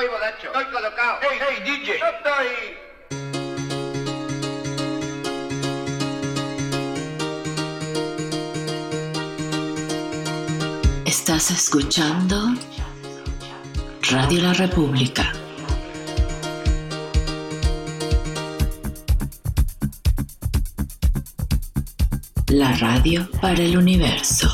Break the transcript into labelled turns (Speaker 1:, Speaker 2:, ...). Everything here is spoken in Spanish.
Speaker 1: estoy bodacho. Estoy colocado. Hey, hey, DJ. No estoy...
Speaker 2: Estás escuchando Radio La República. La radio para el universo.